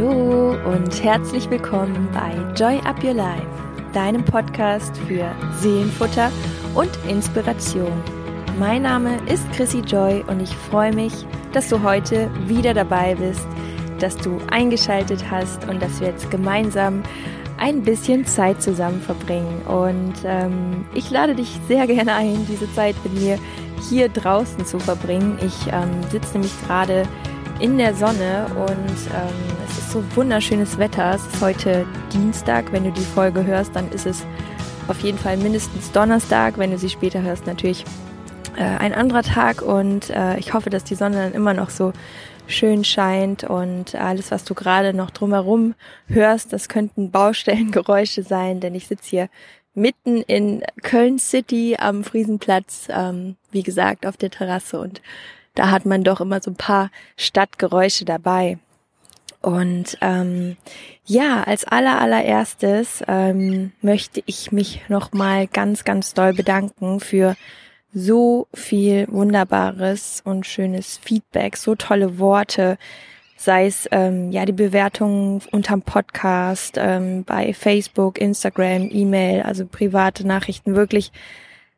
Hallo und herzlich willkommen bei Joy Up Your Life, deinem Podcast für Seelenfutter und Inspiration. Mein Name ist Chrissy Joy und ich freue mich, dass du heute wieder dabei bist, dass du eingeschaltet hast und dass wir jetzt gemeinsam ein bisschen Zeit zusammen verbringen. Und ähm, ich lade dich sehr gerne ein, diese Zeit mit mir hier draußen zu verbringen. Ich ähm, sitze nämlich gerade in der Sonne und ähm, es ist so wunderschönes Wetter. Es ist heute Dienstag. Wenn du die Folge hörst, dann ist es auf jeden Fall mindestens Donnerstag. Wenn du sie später hörst, natürlich äh, ein anderer Tag. Und äh, ich hoffe, dass die Sonne dann immer noch so schön scheint und alles, was du gerade noch drumherum hörst, das könnten Baustellengeräusche sein, denn ich sitze hier mitten in Köln City am Friesenplatz, ähm, wie gesagt, auf der Terrasse und da hat man doch immer so ein paar Stadtgeräusche dabei. Und ähm, ja, als aller allererstes ähm, möchte ich mich nochmal ganz, ganz doll bedanken für so viel wunderbares und schönes Feedback, so tolle Worte, sei es ähm, ja die Bewertungen unterm Podcast, ähm, bei Facebook, Instagram, E-Mail, also private Nachrichten, wirklich.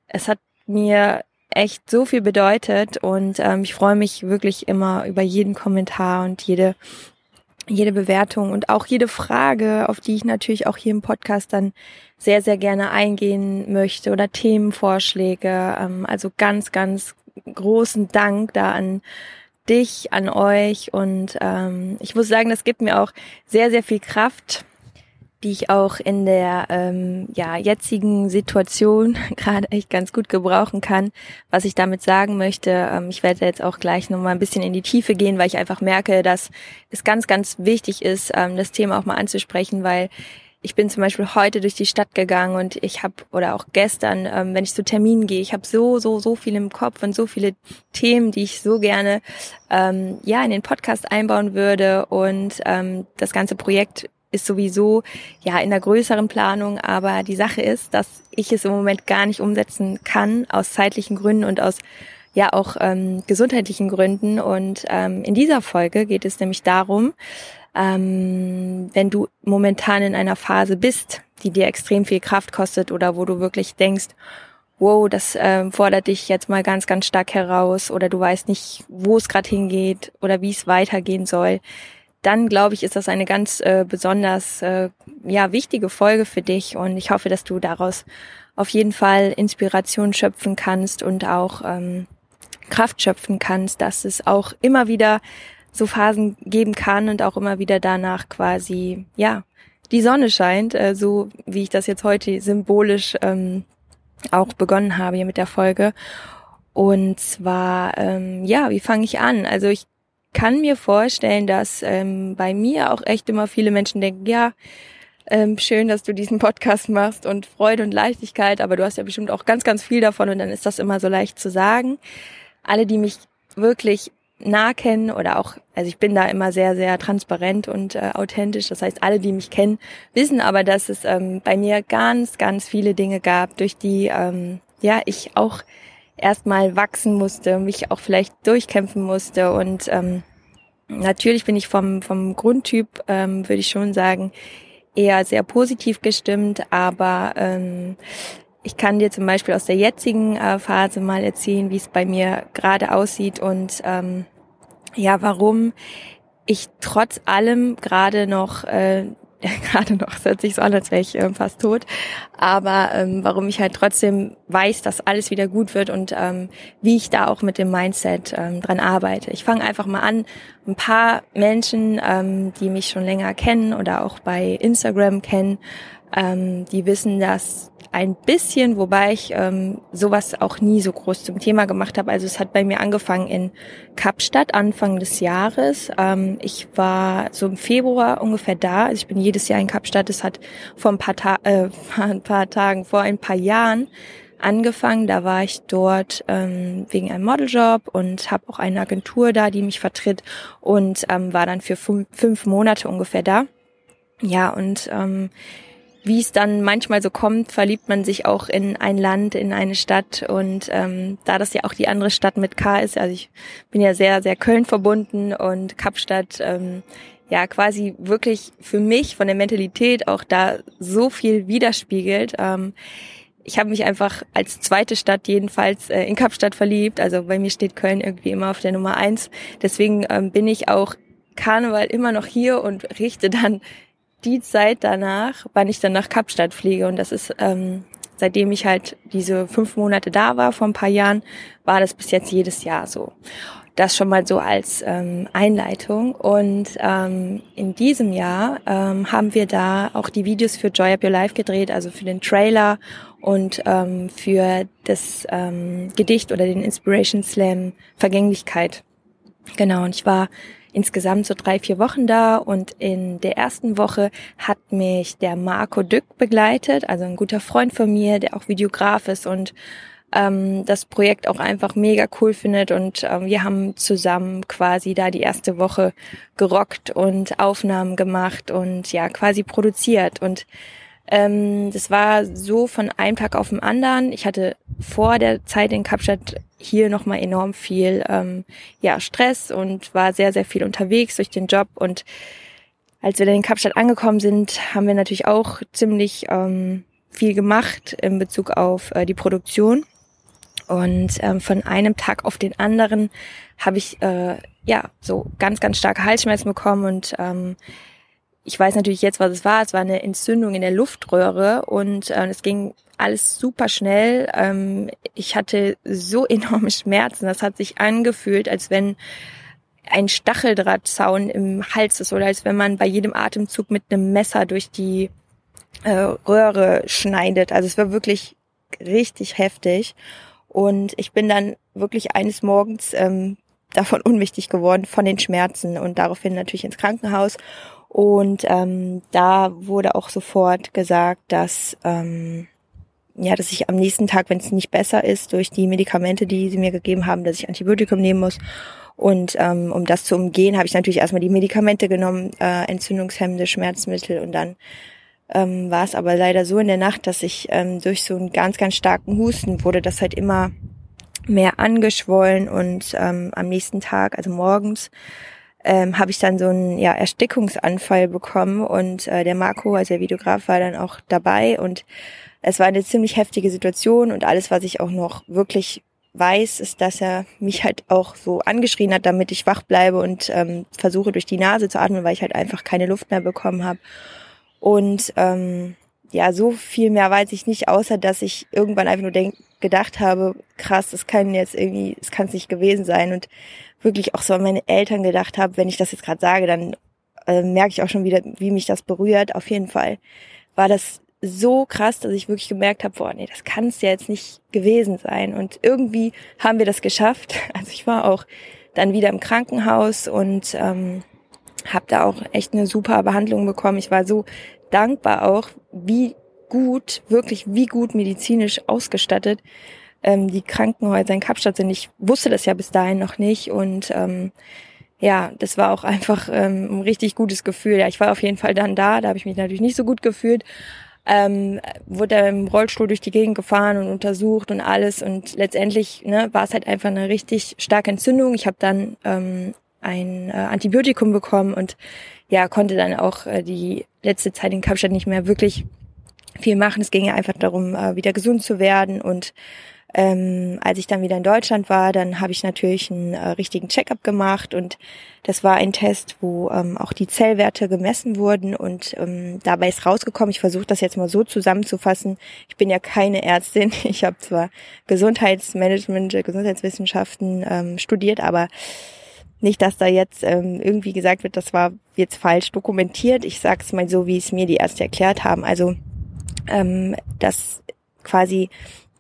Es hat mir echt so viel bedeutet und ähm, ich freue mich wirklich immer über jeden Kommentar und jede jede Bewertung und auch jede Frage, auf die ich natürlich auch hier im Podcast dann sehr, sehr gerne eingehen möchte oder Themenvorschläge. Ähm, also ganz, ganz großen Dank da an dich, an euch und ähm, ich muss sagen, das gibt mir auch sehr, sehr viel Kraft, die ich auch in der ähm, ja, jetzigen Situation gerade echt ganz gut gebrauchen kann. Was ich damit sagen möchte, ähm, ich werde jetzt auch gleich nochmal ein bisschen in die Tiefe gehen, weil ich einfach merke, dass es ganz, ganz wichtig ist, ähm, das Thema auch mal anzusprechen, weil ich bin zum Beispiel heute durch die Stadt gegangen und ich habe, oder auch gestern, ähm, wenn ich zu Terminen gehe, ich habe so, so, so viel im Kopf und so viele Themen, die ich so gerne ähm, ja in den Podcast einbauen würde. Und ähm, das ganze Projekt ist sowieso ja in der größeren Planung, aber die Sache ist, dass ich es im Moment gar nicht umsetzen kann aus zeitlichen Gründen und aus ja auch ähm, gesundheitlichen Gründen. Und ähm, in dieser Folge geht es nämlich darum, ähm, wenn du momentan in einer Phase bist, die dir extrem viel Kraft kostet oder wo du wirklich denkst, wow, das äh, fordert dich jetzt mal ganz, ganz stark heraus oder du weißt nicht, wo es gerade hingeht oder wie es weitergehen soll, dann glaube ich, ist das eine ganz äh, besonders äh, ja wichtige Folge für dich und ich hoffe, dass du daraus auf jeden Fall Inspiration schöpfen kannst und auch ähm, Kraft schöpfen kannst, dass es auch immer wieder so Phasen geben kann und auch immer wieder danach quasi ja die Sonne scheint, äh, so wie ich das jetzt heute symbolisch ähm, auch begonnen habe hier mit der Folge. Und zwar, ähm, ja, wie fange ich an? Also ich kann mir vorstellen, dass ähm, bei mir auch echt immer viele Menschen denken, ja, ähm, schön, dass du diesen Podcast machst und Freude und Leichtigkeit, aber du hast ja bestimmt auch ganz, ganz viel davon und dann ist das immer so leicht zu sagen. Alle, die mich wirklich nah kennen oder auch, also ich bin da immer sehr, sehr transparent und äh, authentisch. Das heißt, alle, die mich kennen, wissen aber, dass es ähm, bei mir ganz, ganz viele Dinge gab, durch die ähm, ja ich auch erstmal wachsen musste, mich auch vielleicht durchkämpfen musste. Und ähm, natürlich bin ich vom, vom Grundtyp, ähm, würde ich schon sagen, eher sehr positiv gestimmt, aber ähm, ich kann dir zum Beispiel aus der jetzigen äh, Phase mal erzählen, wie es bei mir gerade aussieht und ähm, ja, warum ich trotz allem gerade noch äh, gerade noch, es hört sich so an, als wäre ich äh, fast tot. Aber ähm, warum ich halt trotzdem weiß, dass alles wieder gut wird und ähm, wie ich da auch mit dem Mindset ähm, dran arbeite. Ich fange einfach mal an. Ein paar Menschen, ähm, die mich schon länger kennen oder auch bei Instagram kennen, ähm, die wissen das ein bisschen, wobei ich ähm, sowas auch nie so groß zum Thema gemacht habe. Also es hat bei mir angefangen in Kapstadt Anfang des Jahres. Ähm, ich war so im Februar ungefähr da. Also ich bin jedes Jahr in Kapstadt. Es hat vor ein paar, Ta äh, ein paar Tagen, vor ein paar Jahren angefangen. Da war ich dort ähm, wegen einem Modeljob und habe auch eine Agentur da, die mich vertritt und ähm, war dann für fünf Monate ungefähr da. Ja, und ähm, wie es dann manchmal so kommt, verliebt man sich auch in ein Land, in eine Stadt und ähm, da das ja auch die andere Stadt mit K ist, also ich bin ja sehr, sehr Köln verbunden und Kapstadt, ähm, ja quasi wirklich für mich von der Mentalität auch da so viel widerspiegelt. Ähm, ich habe mich einfach als zweite Stadt jedenfalls äh, in Kapstadt verliebt. Also bei mir steht Köln irgendwie immer auf der Nummer eins. Deswegen ähm, bin ich auch Karneval immer noch hier und richte dann die Zeit danach, wann ich dann nach Kapstadt fliege. Und das ist, ähm, seitdem ich halt diese fünf Monate da war, vor ein paar Jahren, war das bis jetzt jedes Jahr so. Das schon mal so als ähm, Einleitung. Und ähm, in diesem Jahr ähm, haben wir da auch die Videos für Joy Up Your Life gedreht, also für den Trailer und ähm, für das ähm, Gedicht oder den Inspiration Slam Vergänglichkeit. Genau, und ich war insgesamt so drei, vier Wochen da. Und in der ersten Woche hat mich der Marco Dück begleitet, also ein guter Freund von mir, der auch Videograf ist und ähm, das Projekt auch einfach mega cool findet. Und ähm, wir haben zusammen quasi da die erste Woche gerockt und Aufnahmen gemacht und ja quasi produziert. Und ähm, das war so von einem Tag auf den anderen. Ich hatte vor der Zeit in Kapstadt hier nochmal enorm viel ähm, ja, Stress und war sehr, sehr viel unterwegs durch den Job. Und als wir dann in Kapstadt angekommen sind, haben wir natürlich auch ziemlich ähm, viel gemacht in Bezug auf äh, die Produktion. Und ähm, von einem Tag auf den anderen habe ich äh, ja so ganz, ganz starke Halsschmerzen bekommen und ähm, ich weiß natürlich jetzt, was es war. Es war eine Entzündung in der Luftröhre und äh, es ging alles super schnell. Ähm, ich hatte so enorme Schmerzen. Das hat sich angefühlt, als wenn ein Stacheldrahtzaun im Hals ist oder als wenn man bei jedem Atemzug mit einem Messer durch die äh, Röhre schneidet. Also es war wirklich richtig heftig. Und ich bin dann wirklich eines Morgens ähm, davon unwichtig geworden, von den Schmerzen und daraufhin natürlich ins Krankenhaus. Und ähm, da wurde auch sofort gesagt, dass ähm, ja, dass ich am nächsten Tag, wenn es nicht besser ist, durch die Medikamente, die sie mir gegeben haben, dass ich Antibiotikum nehmen muss. Und ähm, um das zu umgehen, habe ich natürlich erstmal die Medikamente genommen, äh, entzündungshemmende Schmerzmittel und dann ähm, war es aber leider so in der Nacht, dass ich ähm, durch so einen ganz, ganz starken Husten wurde das halt immer mehr angeschwollen und ähm, am nächsten Tag, also morgens, ähm, habe ich dann so einen ja, Erstickungsanfall bekommen und äh, der Marco, also der Videograf, war dann auch dabei und es war eine ziemlich heftige Situation und alles, was ich auch noch wirklich weiß, ist, dass er mich halt auch so angeschrien hat, damit ich wach bleibe und ähm, versuche durch die Nase zu atmen, weil ich halt einfach keine Luft mehr bekommen habe. Und ähm, ja, so viel mehr weiß ich nicht, außer dass ich irgendwann einfach nur denk, gedacht habe, krass, das kann jetzt irgendwie, es kann es nicht gewesen sein. Und wirklich auch so an meine Eltern gedacht habe, wenn ich das jetzt gerade sage, dann äh, merke ich auch schon wieder, wie mich das berührt. Auf jeden Fall war das so krass, dass ich wirklich gemerkt habe, boah, nee, das kann es ja jetzt nicht gewesen sein. Und irgendwie haben wir das geschafft. Also ich war auch dann wieder im Krankenhaus und ähm, habe da auch echt eine super Behandlung bekommen. Ich war so dankbar auch, wie gut, wirklich wie gut medizinisch ausgestattet ähm, die Krankenhäuser in Kapstadt sind. Ich wusste das ja bis dahin noch nicht und ähm, ja, das war auch einfach ähm, ein richtig gutes Gefühl. Ja, ich war auf jeden Fall dann da, da habe ich mich natürlich nicht so gut gefühlt. Ähm, wurde im Rollstuhl durch die Gegend gefahren und untersucht und alles und letztendlich ne, war es halt einfach eine richtig starke Entzündung. Ich habe dann ähm, ein äh, Antibiotikum bekommen und ja konnte dann auch äh, die letzte Zeit in Kapstadt nicht mehr wirklich viel machen. Es ging ja einfach darum, äh, wieder gesund zu werden. Und ähm, als ich dann wieder in Deutschland war, dann habe ich natürlich einen äh, richtigen Checkup gemacht. Und das war ein Test, wo ähm, auch die Zellwerte gemessen wurden. Und ähm, dabei ist rausgekommen, ich versuche das jetzt mal so zusammenzufassen, ich bin ja keine Ärztin, ich habe zwar Gesundheitsmanagement, Gesundheitswissenschaften ähm, studiert, aber nicht, dass da jetzt ähm, irgendwie gesagt wird, das war jetzt falsch dokumentiert. Ich sage es mal so, wie es mir die Ärzte erklärt haben. Also, ähm, dass quasi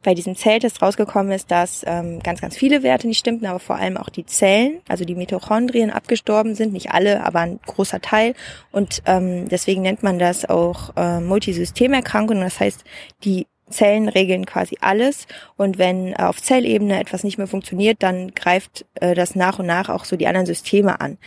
bei diesem Zelltest rausgekommen ist, dass ähm, ganz, ganz viele Werte nicht stimmten, aber vor allem auch die Zellen, also die Mitochondrien abgestorben sind, nicht alle, aber ein großer Teil. Und ähm, deswegen nennt man das auch äh, Multisystemerkrankung. Das heißt, die Zellen regeln quasi alles und wenn auf Zellebene etwas nicht mehr funktioniert, dann greift äh, das nach und nach auch so die anderen Systeme an.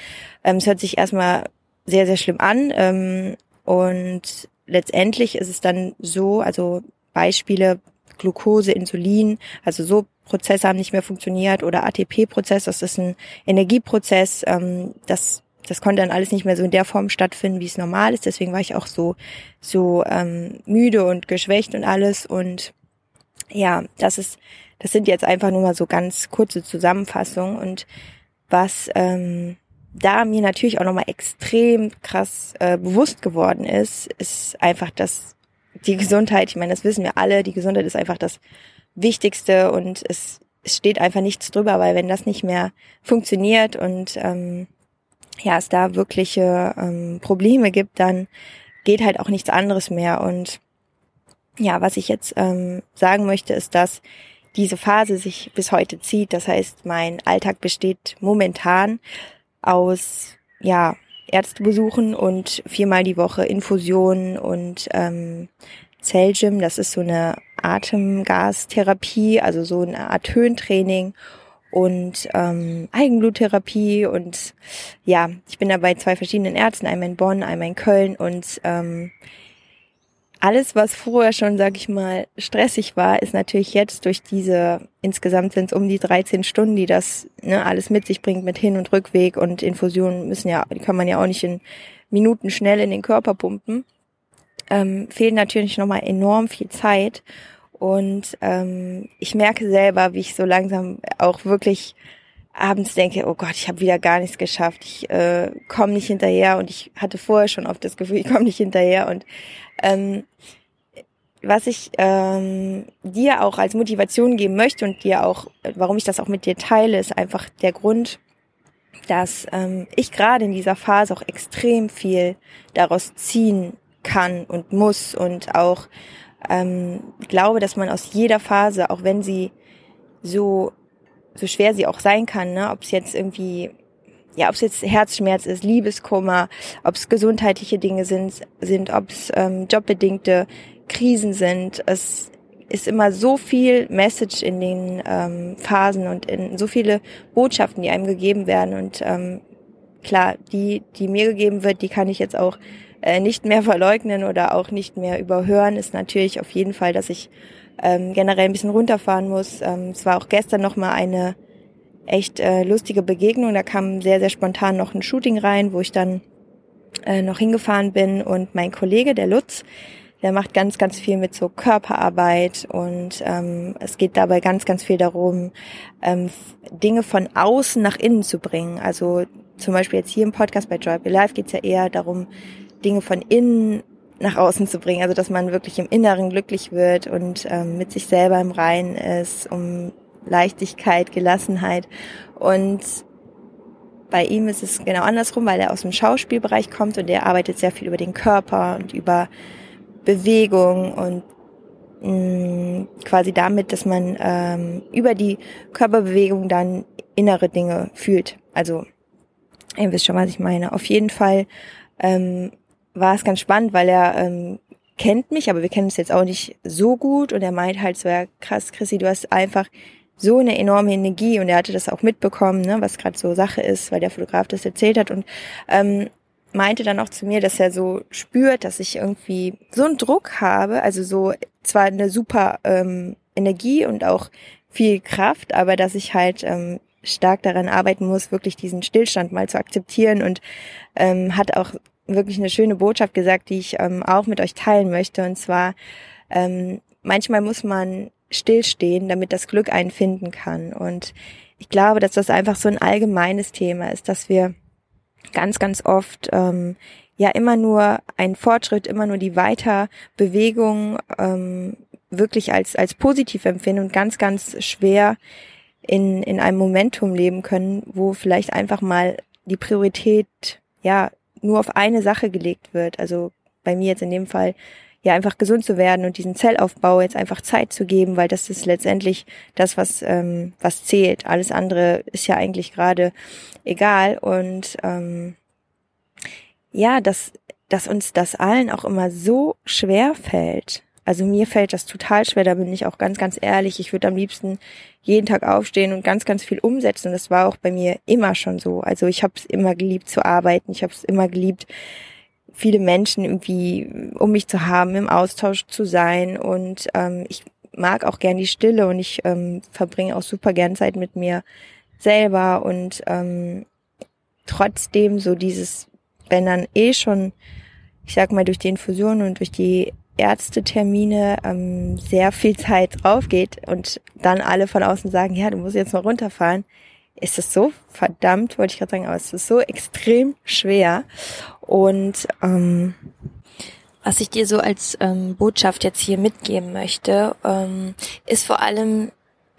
Ähm, es hört sich erstmal sehr, sehr schlimm an ähm, und letztendlich ist es dann so, also Beispiele Glucose, Insulin, also so Prozesse haben nicht mehr funktioniert oder ATP-Prozess, das ist ein Energieprozess, ähm, das das konnte dann alles nicht mehr so in der Form stattfinden, wie es normal ist. Deswegen war ich auch so, so ähm, müde und geschwächt und alles. Und ja, das ist, das sind jetzt einfach nur mal so ganz kurze Zusammenfassungen. Und was ähm, da mir natürlich auch nochmal extrem krass äh, bewusst geworden ist, ist einfach, dass die Gesundheit, ich meine, das wissen wir alle, die Gesundheit ist einfach das Wichtigste und es, es steht einfach nichts drüber, weil wenn das nicht mehr funktioniert und ähm, ja, es da wirkliche ähm, Probleme gibt, dann geht halt auch nichts anderes mehr. Und ja, was ich jetzt ähm, sagen möchte, ist, dass diese Phase sich bis heute zieht. Das heißt, mein Alltag besteht momentan aus ja Ärztebesuchen und viermal die Woche Infusionen und ähm, Zellgym. Das ist so eine Atemgastherapie, also so eine Art Höhentraining und ähm, Eigenbluttherapie und ja, ich bin da bei zwei verschiedenen Ärzten, einmal in Bonn, einmal in Köln und ähm, alles, was vorher schon, sag ich mal, stressig war, ist natürlich jetzt durch diese, insgesamt sind es um die 13 Stunden, die das ne, alles mit sich bringt mit Hin- und Rückweg und Infusionen müssen ja, die kann man ja auch nicht in Minuten schnell in den Körper pumpen. Ähm, fehlt natürlich nochmal enorm viel Zeit. Und ähm, ich merke selber, wie ich so langsam auch wirklich abends denke, oh Gott, ich habe wieder gar nichts geschafft, ich äh, komme nicht hinterher. Und ich hatte vorher schon oft das Gefühl, ich komme nicht hinterher. Und ähm, was ich ähm, dir auch als Motivation geben möchte und dir auch, warum ich das auch mit dir teile, ist einfach der Grund, dass ähm, ich gerade in dieser Phase auch extrem viel daraus ziehen kann und muss und auch ähm, glaube, dass man aus jeder Phase, auch wenn sie so so schwer sie auch sein kann, ne, ob es jetzt irgendwie ja, ob es jetzt Herzschmerz ist, Liebeskummer, ob es gesundheitliche Dinge sind, sind ob es ähm, jobbedingte Krisen sind. Es ist immer so viel Message in den ähm, Phasen und in so viele Botschaften, die einem gegeben werden. Und ähm, klar, die, die mir gegeben wird, die kann ich jetzt auch äh, nicht mehr verleugnen oder auch nicht mehr überhören, ist natürlich auf jeden Fall, dass ich ähm, generell ein bisschen runterfahren muss. Ähm, es war auch gestern noch mal eine echt äh, lustige Begegnung. Da kam sehr, sehr spontan noch ein Shooting rein, wo ich dann äh, noch hingefahren bin. Und mein Kollege, der Lutz, der macht ganz, ganz viel mit so Körperarbeit und ähm, es geht dabei ganz, ganz viel darum, ähm, Dinge von außen nach innen zu bringen. Also zum Beispiel jetzt hier im Podcast bei Joy Be Life geht es ja eher darum, Dinge von innen nach außen zu bringen. Also dass man wirklich im Inneren glücklich wird und ähm, mit sich selber im Reinen ist, um Leichtigkeit, Gelassenheit. Und bei ihm ist es genau andersrum, weil er aus dem Schauspielbereich kommt und er arbeitet sehr viel über den Körper und über Bewegung und mh, mm, quasi damit, dass man ähm, über die Körperbewegung dann innere Dinge fühlt. Also ihr wisst schon, was ich meine. Auf jeden Fall ähm, war es ganz spannend, weil er ähm, kennt mich, aber wir kennen uns jetzt auch nicht so gut. Und er meint halt so, ja krass, Chrissy, du hast einfach so eine enorme Energie. Und er hatte das auch mitbekommen, ne, was gerade so Sache ist, weil der Fotograf das erzählt hat. Und ähm, meinte dann auch zu mir, dass er so spürt, dass ich irgendwie so einen Druck habe, also so zwar eine super ähm, Energie und auch viel Kraft, aber dass ich halt ähm, stark daran arbeiten muss, wirklich diesen Stillstand mal zu akzeptieren und ähm, hat auch wirklich eine schöne Botschaft gesagt, die ich ähm, auch mit euch teilen möchte. Und zwar, ähm, manchmal muss man stillstehen, damit das Glück einen finden kann. Und ich glaube, dass das einfach so ein allgemeines Thema ist, dass wir ganz, ganz oft ähm, ja immer nur ein Fortschritt, immer nur die Weiterbewegung ähm, wirklich als, als positiv empfinden und ganz, ganz schwer in, in einem Momentum leben können, wo vielleicht einfach mal die Priorität ja nur auf eine Sache gelegt wird. Also bei mir jetzt in dem Fall ja einfach gesund zu werden und diesen Zellaufbau jetzt einfach Zeit zu geben, weil das ist letztendlich das, was ähm, was zählt. Alles andere ist ja eigentlich gerade egal und ähm, ja, dass dass uns das allen auch immer so schwer fällt. Also mir fällt das total schwer, da bin ich auch ganz, ganz ehrlich. Ich würde am liebsten jeden Tag aufstehen und ganz, ganz viel umsetzen. Das war auch bei mir immer schon so. Also ich habe es immer geliebt zu arbeiten. Ich habe es immer geliebt, viele Menschen irgendwie um mich zu haben, im Austausch zu sein. Und ähm, ich mag auch gern die Stille und ich ähm, verbringe auch super gern Zeit mit mir selber. Und ähm, trotzdem so dieses, wenn dann eh schon, ich sag mal, durch die Infusion und durch die Ärztetermine ähm, sehr viel Zeit drauf geht und dann alle von außen sagen, ja, du musst jetzt mal runterfahren, ist es so verdammt, wollte ich gerade sagen, aber es ist so extrem schwer. Und ähm, was ich dir so als ähm, Botschaft jetzt hier mitgeben möchte, ähm, ist vor allem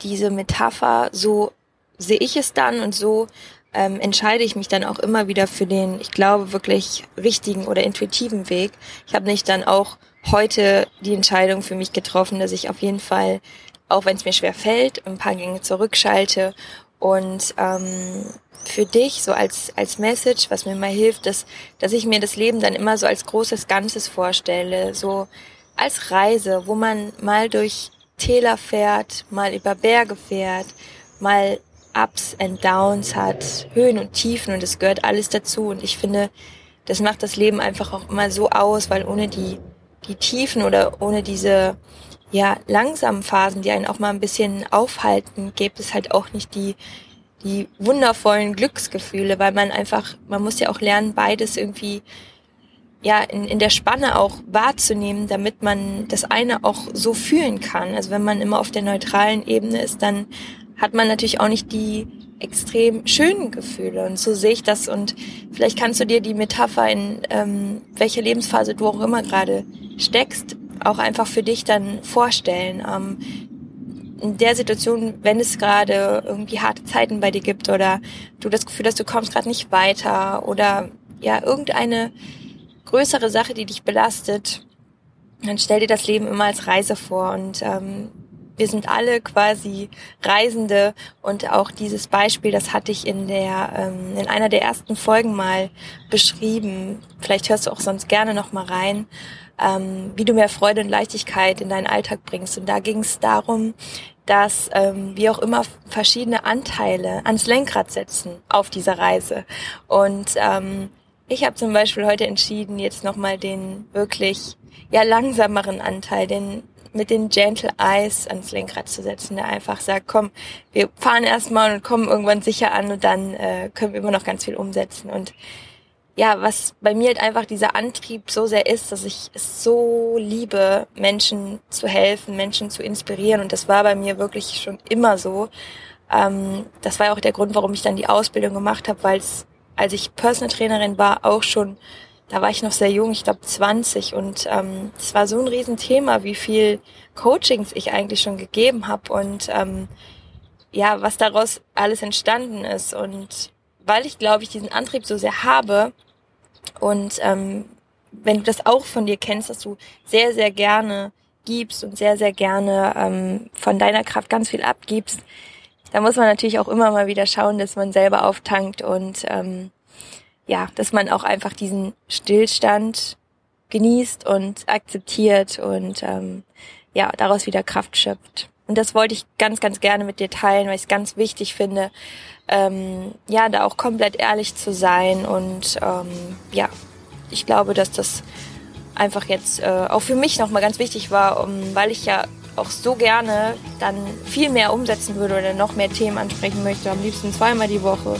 diese Metapher, so sehe ich es dann und so ähm, entscheide ich mich dann auch immer wieder für den, ich glaube, wirklich richtigen oder intuitiven Weg. Ich habe nicht dann auch heute die Entscheidung für mich getroffen, dass ich auf jeden Fall, auch wenn es mir schwer fällt, ein paar Gänge zurückschalte und ähm, für dich so als als Message, was mir mal hilft, dass dass ich mir das Leben dann immer so als großes Ganzes vorstelle, so als Reise, wo man mal durch Täler fährt, mal über Berge fährt, mal Ups and Downs hat, Höhen und Tiefen und es gehört alles dazu. Und ich finde, das macht das Leben einfach auch immer so aus, weil ohne die die Tiefen oder ohne diese ja langsamen Phasen, die einen auch mal ein bisschen aufhalten, gibt es halt auch nicht die die wundervollen Glücksgefühle, weil man einfach, man muss ja auch lernen, beides irgendwie ja in, in der Spanne auch wahrzunehmen, damit man das eine auch so fühlen kann. Also wenn man immer auf der neutralen Ebene ist, dann hat man natürlich auch nicht die extrem schönen Gefühle. Und so sehe ich das. Und vielleicht kannst du dir die Metapher in ähm, welcher Lebensphase du auch immer gerade steckst, auch einfach für dich dann vorstellen. Ähm, in der Situation, wenn es gerade irgendwie harte Zeiten bei dir gibt oder du das Gefühl hast, du kommst gerade nicht weiter oder ja, irgendeine größere Sache, die dich belastet, dann stell dir das Leben immer als Reise vor und ähm, wir sind alle quasi Reisende und auch dieses Beispiel, das hatte ich in der ähm, in einer der ersten Folgen mal beschrieben. Vielleicht hörst du auch sonst gerne noch mal rein ähm, wie du mehr Freude und Leichtigkeit in deinen Alltag bringst. Und da ging es darum, dass ähm, wir auch immer verschiedene Anteile ans Lenkrad setzen auf dieser Reise. Und ähm, ich habe zum Beispiel heute entschieden, jetzt nochmal den wirklich ja langsameren Anteil, den mit den Gentle Eyes ans Lenkrad zu setzen, der einfach sagt, komm, wir fahren erstmal und kommen irgendwann sicher an und dann äh, können wir immer noch ganz viel umsetzen. Und ja, was bei mir halt einfach dieser Antrieb so sehr ist, dass ich es so liebe, Menschen zu helfen, Menschen zu inspirieren. Und das war bei mir wirklich schon immer so. Ähm, das war auch der Grund, warum ich dann die Ausbildung gemacht habe, weil es, als ich Personal Trainerin war, auch schon, da war ich noch sehr jung, ich glaube 20. Und ähm, es war so ein Riesenthema, wie viel Coachings ich eigentlich schon gegeben habe und ähm, ja, was daraus alles entstanden ist. Und weil ich, glaube ich, diesen Antrieb so sehr habe, und ähm, wenn du das auch von dir kennst, dass du sehr, sehr gerne gibst und sehr, sehr gerne ähm, von deiner Kraft ganz viel abgibst, da muss man natürlich auch immer mal wieder schauen, dass man selber auftankt und ähm, ja, dass man auch einfach diesen Stillstand genießt und akzeptiert und ähm, ja, daraus wieder Kraft schöpft. Und das wollte ich ganz, ganz gerne mit dir teilen, weil ich es ganz wichtig finde, ähm, ja, da auch komplett ehrlich zu sein. Und ähm, ja, ich glaube, dass das einfach jetzt äh, auch für mich nochmal ganz wichtig war, um, weil ich ja auch so gerne dann viel mehr umsetzen würde oder noch mehr Themen ansprechen möchte, am liebsten zweimal die Woche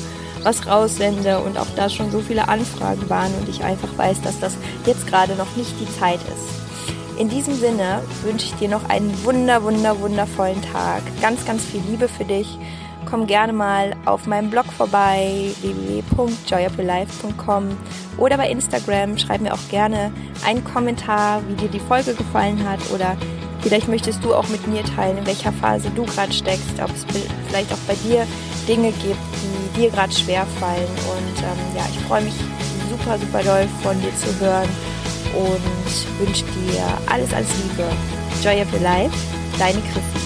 was raussende und auch da schon so viele Anfragen waren und ich einfach weiß, dass das jetzt gerade noch nicht die Zeit ist. In diesem Sinne wünsche ich dir noch einen wunder, wunder, wundervollen Tag. Ganz, ganz viel Liebe für dich komm gerne mal auf meinem Blog vorbei, www.joyofyourlife.com oder bei Instagram. Schreib mir auch gerne einen Kommentar, wie dir die Folge gefallen hat oder vielleicht möchtest du auch mit mir teilen, in welcher Phase du gerade steckst, ob es vielleicht auch bei dir Dinge gibt, die dir gerade schwer fallen. Und ähm, ja, ich freue mich super, super doll von dir zu hören und wünsche dir alles, alles Liebe. Joy of Your Life, deine Christi.